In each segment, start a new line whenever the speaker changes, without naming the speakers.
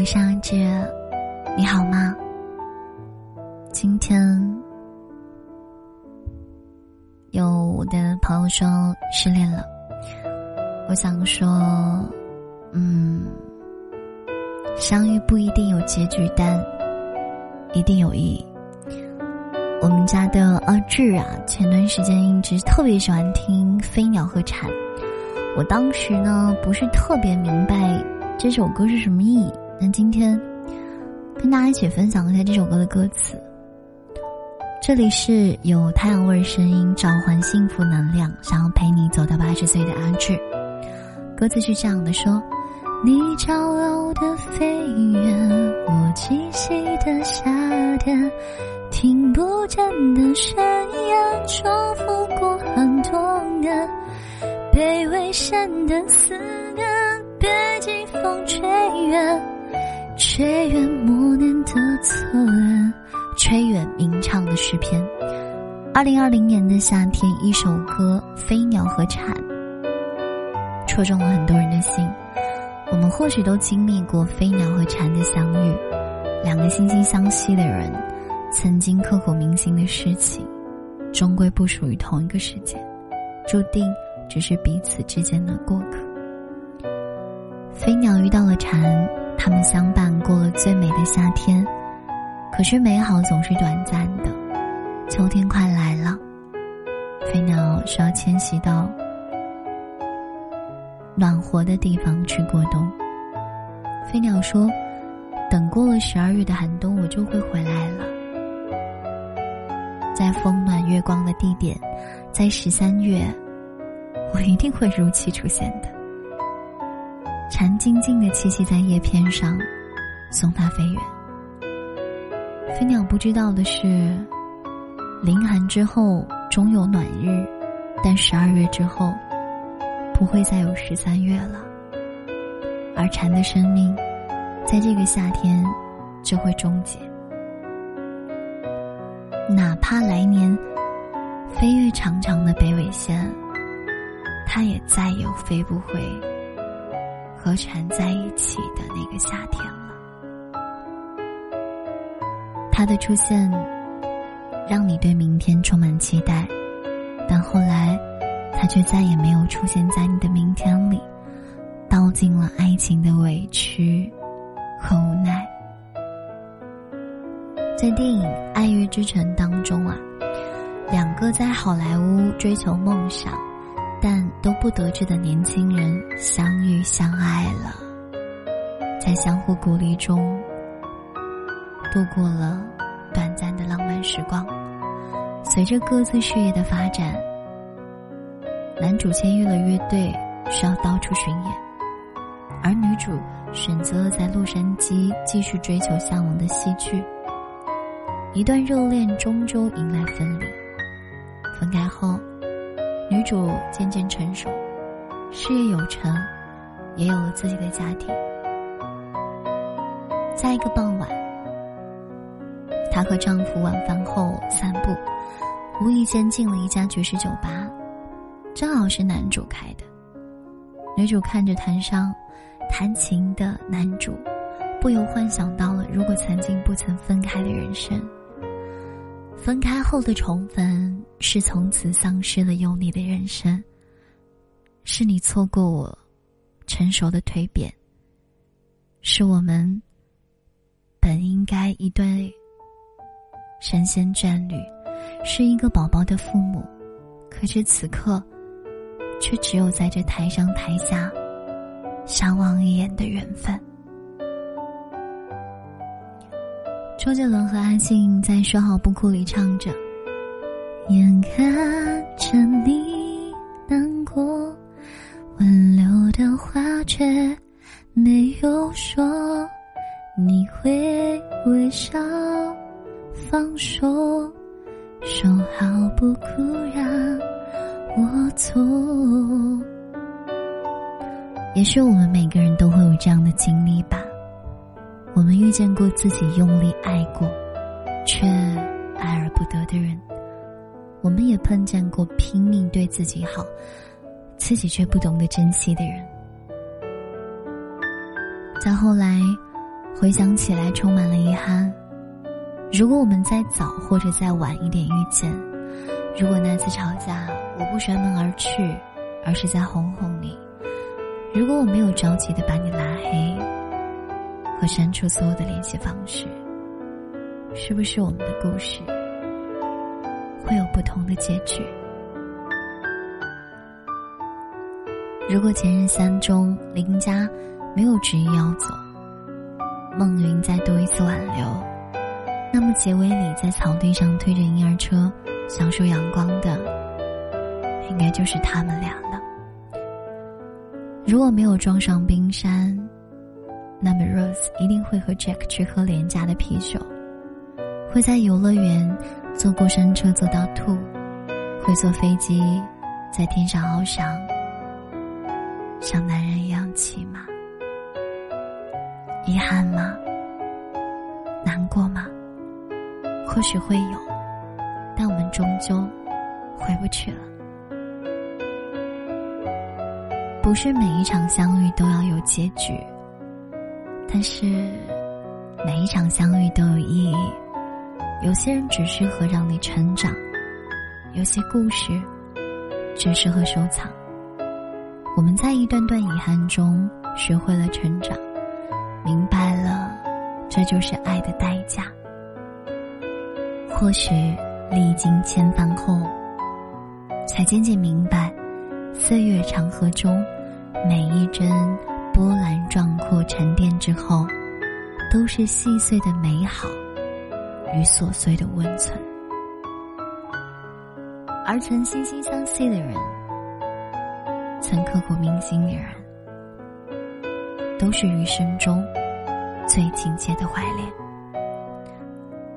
我是阿志，你好吗？今天有我的朋友说失恋了，我想说，嗯，相遇不一定有结局，但一定有意义。我们家的阿志啊，前段时间一直特别喜欢听《飞鸟和蝉》，我当时呢不是特别明白。这首歌是什么意义？那今天跟大家一起分享一下这首歌的歌词。这里是有太阳味声音召唤幸福能量，想要陪你走到八十岁的阿志。歌词是这样的：说，你骄傲的飞远，我栖息的夏天，听不见的宣言重复过很多年，被危险的思念。被季风吹远，吹远默念的侧脸，吹远鸣唱的诗篇。二零二零年的夏天，一首歌《飞鸟和蝉》戳中了很多人的心。我们或许都经历过飞鸟和蝉的相遇，两个惺惺相惜的人，曾经刻骨铭心的事情，终归不属于同一个世界，注定只是彼此之间的过客。飞鸟遇到了蝉，他们相伴过了最美的夏天。可是美好总是短暂的，秋天快来了，飞鸟需要迁徙到暖和的地方去过冬。飞鸟说：“等过了十二月的寒冬，我就会回来了，在风暖月光的地点，在十三月，我一定会如期出现的。”蝉静静的栖息在叶片上，送它飞远。飞鸟不知道的是，凌寒之后终有暖日，但十二月之后，不会再有十三月了。而蝉的生命，在这个夏天就会终结。哪怕来年飞越长长的北纬线，它也再也飞不回。和蝉在一起的那个夏天了，他的出现让你对明天充满期待，但后来他却再也没有出现在你的明天里，道尽了爱情的委屈和无奈。在电影《爱乐之城》当中啊，两个在好莱坞追求梦想。但都不得志的年轻人相遇相爱了，在相互鼓励中度过了短暂的浪漫时光。随着各自事业的发展，男主签约了乐队，需要到处巡演，而女主选择了在洛杉矶继续追求向往的戏剧。一段热恋终究迎来分离，分开后。女主渐渐成熟，事业有成，也有了自己的家庭。在一个傍晚，她和丈夫晚饭后散步，无意间进了一家爵士酒吧，正好是男主开的。女主看着台上弹琴的男主，不由幻想到了如果曾经不曾分开的人生。分开后的重逢，是从此丧失了有你的人生。是你错过我成熟的蜕变，是我们本应该一对神仙眷侣，是一个宝宝的父母，可是此刻，却只有在这台上台下相望一眼的缘分。周杰伦和阿信在《说好不哭》里唱着：“眼看着你难过，挽留的话却没有说，你会微笑放手，说好不哭让我走。”也许我们每个人都会有这样的经历吧。我们遇见过自己用力爱过，却爱而不得的人；我们也碰见过拼命对自己好，自己却不懂得珍惜的人。再后来，回想起来充满了遗憾。如果我们再早或者再晚一点遇见，如果那次吵架我不摔门而去，而是在哄哄你，如果我没有着急的把你拉黑和删除所有的联系方式，是不是我们的故事会有不同的结局？如果前任三中林家没有执意要走，孟云再多一次挽留，那么结尾里在草地上推着婴儿车享受阳光的，应该就是他们俩了。如果没有撞上冰山，那么 Rose 一定会和 Jack 去喝廉价的啤酒，会在游乐园坐过山车坐到吐，会坐飞机在天上翱翔。像男人一样骑马，遗憾吗？难过吗？或许会有，但我们终究回不去了。不是每一场相遇都要有结局，但是每一场相遇都有意义。有些人只适合让你成长，有些故事只适合收藏。我们在一段段遗憾中学会了成长，明白了，这就是爱的代价。或许历经千帆后，才渐渐明白，岁月长河中，每一帧波澜壮阔沉淀之后，都是细碎的美好与琐碎的温存。而曾惺惺相惜的人。曾刻骨铭心的人，都是余生中最亲切的怀恋。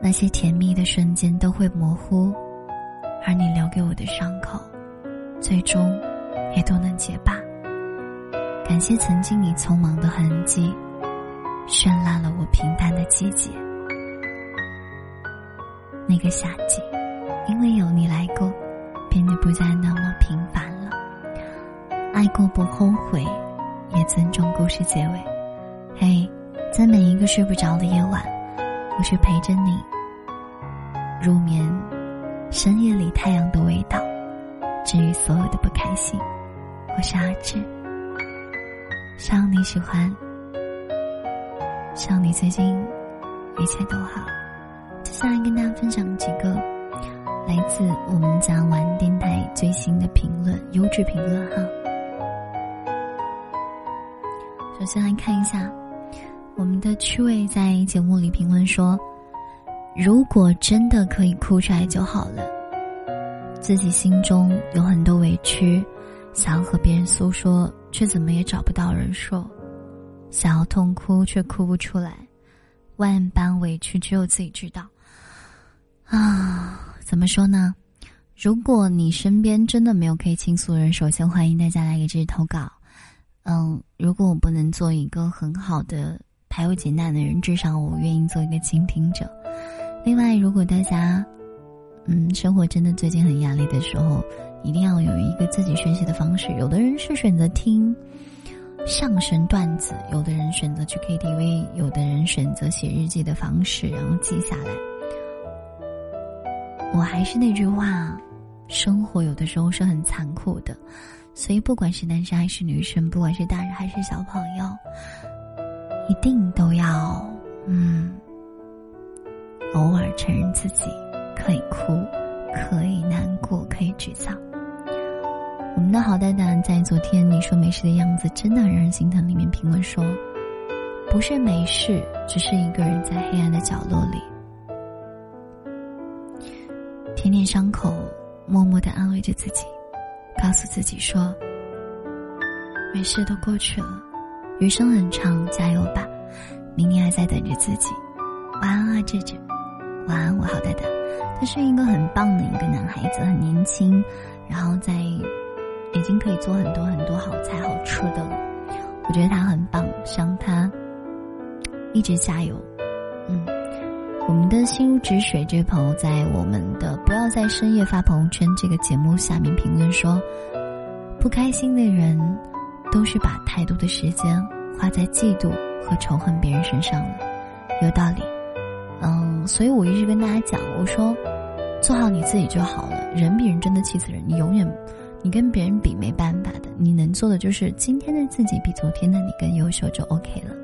那些甜蜜的瞬间都会模糊，而你留给我的伤口，最终也都能结疤。感谢曾经你匆忙的痕迹，绚烂了我平淡的季节。那个夏季，因为有你来过，变得不再那么平凡了。爱过不后悔，也尊重故事结尾。嘿，在每一个睡不着的夜晚，我是陪着你入眠。深夜里太阳的味道，治愈所有的不开心。我是阿志，希望你喜欢，希望你最近一切都好。接下来跟大家分享几个来自我们家玩电台最新的评论，优质评论哈。首先来看一下，我们的趣味在节目里评论说：“如果真的可以哭出来就好了，自己心中有很多委屈，想要和别人诉说，却怎么也找不到人说；想要痛哭却哭不出来，万般委屈只有自己知道。啊，怎么说呢？如果你身边真的没有可以倾诉的人，首先欢迎大家来给这里投稿。”嗯，如果我不能做一个很好的排忧解难的人，至少我愿意做一个倾听者。另外，如果大家，嗯，生活真的最近很压力的时候，一定要有一个自己宣泄的方式。有的人是选择听相声段子，有的人选择去 KTV，有的人选择写日记的方式，然后记下来。我还是那句话，生活有的时候是很残酷的。所以，不管是男生还是女生，不管是大人还是小朋友，一定都要，嗯，偶尔承认自己可以哭，可以难过，可以沮丧。我们的好蛋蛋在昨天你说没事的样子真的让人心疼里面评论说，不是没事，只是一个人在黑暗的角落里，舔舔伤口，默默的安慰着自己。告诉自己说：“没事，都过去了，余生很长，加油吧，明年还在等着自己。”晚安啊，志志，晚安，我好呆呆。他是一个很棒的一个男孩子，很年轻，然后在已经可以做很多很多好菜好吃的了。我觉得他很棒，希望他一直加油。嗯，我们的心如止水这位朋友在我们的不要在深夜发朋友圈这个节目下面评论说。不开心的人，都是把太多的时间花在嫉妒和仇恨别人身上了，有道理。嗯，所以我一直跟大家讲，我说，做好你自己就好了。人比人真的气死人，你永远，你跟别人比没办法的。你能做的就是今天的自己比昨天的你更优秀就 OK 了。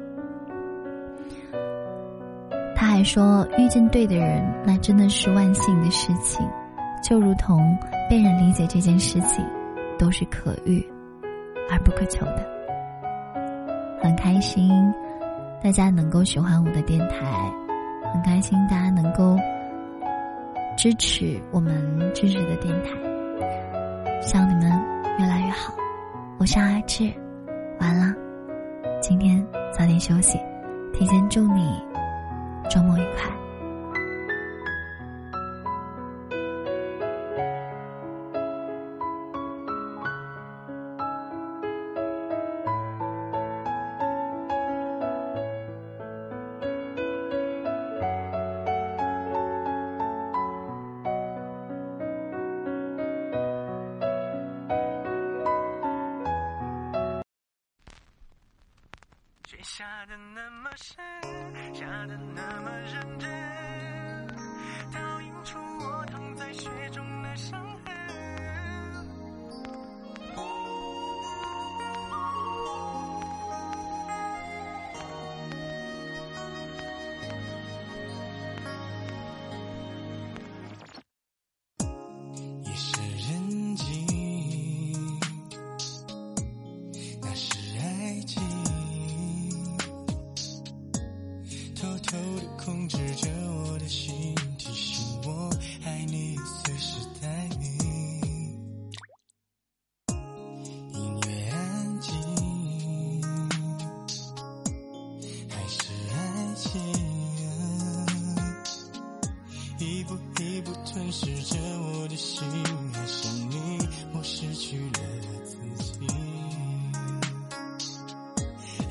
他还说，遇见对的人，那真的是万幸的事情，就如同被人理解这件事情，都是可遇而不可求的。很开心，大家能够喜欢我的电台，很开心大家能够支持我们支持的电台，希望你们越来越好。我是阿志，完了，今天早点休息，提前祝你周末愉快。
下的那么深，下的那么认真，倒映出我躺在雪中的伤吞噬着我的心，爱上你，我失去了自己。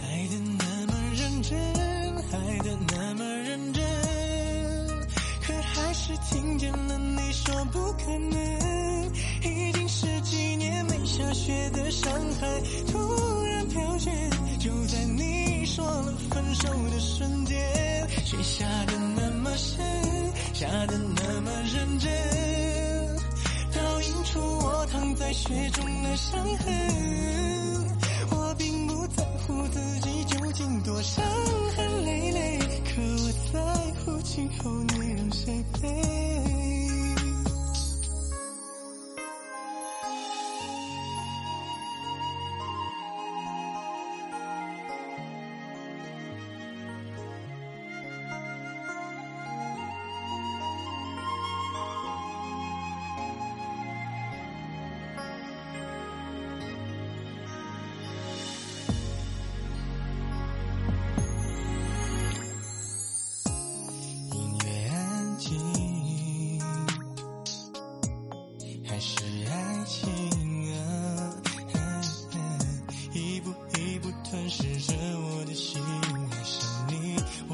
爱的那么认真。爱的那么认真，可还是听见了你说不可能。已经十几年没下雪的上海，突然飘雪，就在你说了分手的瞬间。雪下的那么深，下的那么认真，倒映出我躺在雪中的伤痕。我并不在乎自己究竟多伤痕累累，可我在乎今后你让谁陪。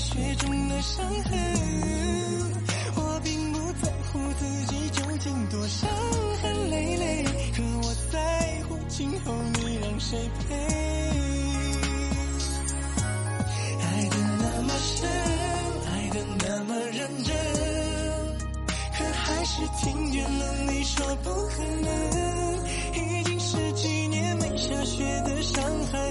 雪中的伤痕。我并不在乎自己究竟多伤痕累累，可我在乎今后你让谁陪。爱的那么深，爱的那么认真，可还是听见了你说不可能。已经十几年没下雪的上海，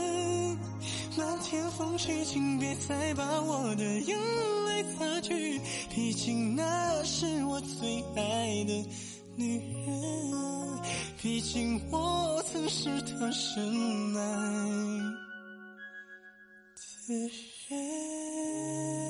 漫天风雪，请别再把我的眼泪擦去，毕竟那是我最爱的女人，毕竟我曾是她深爱的人。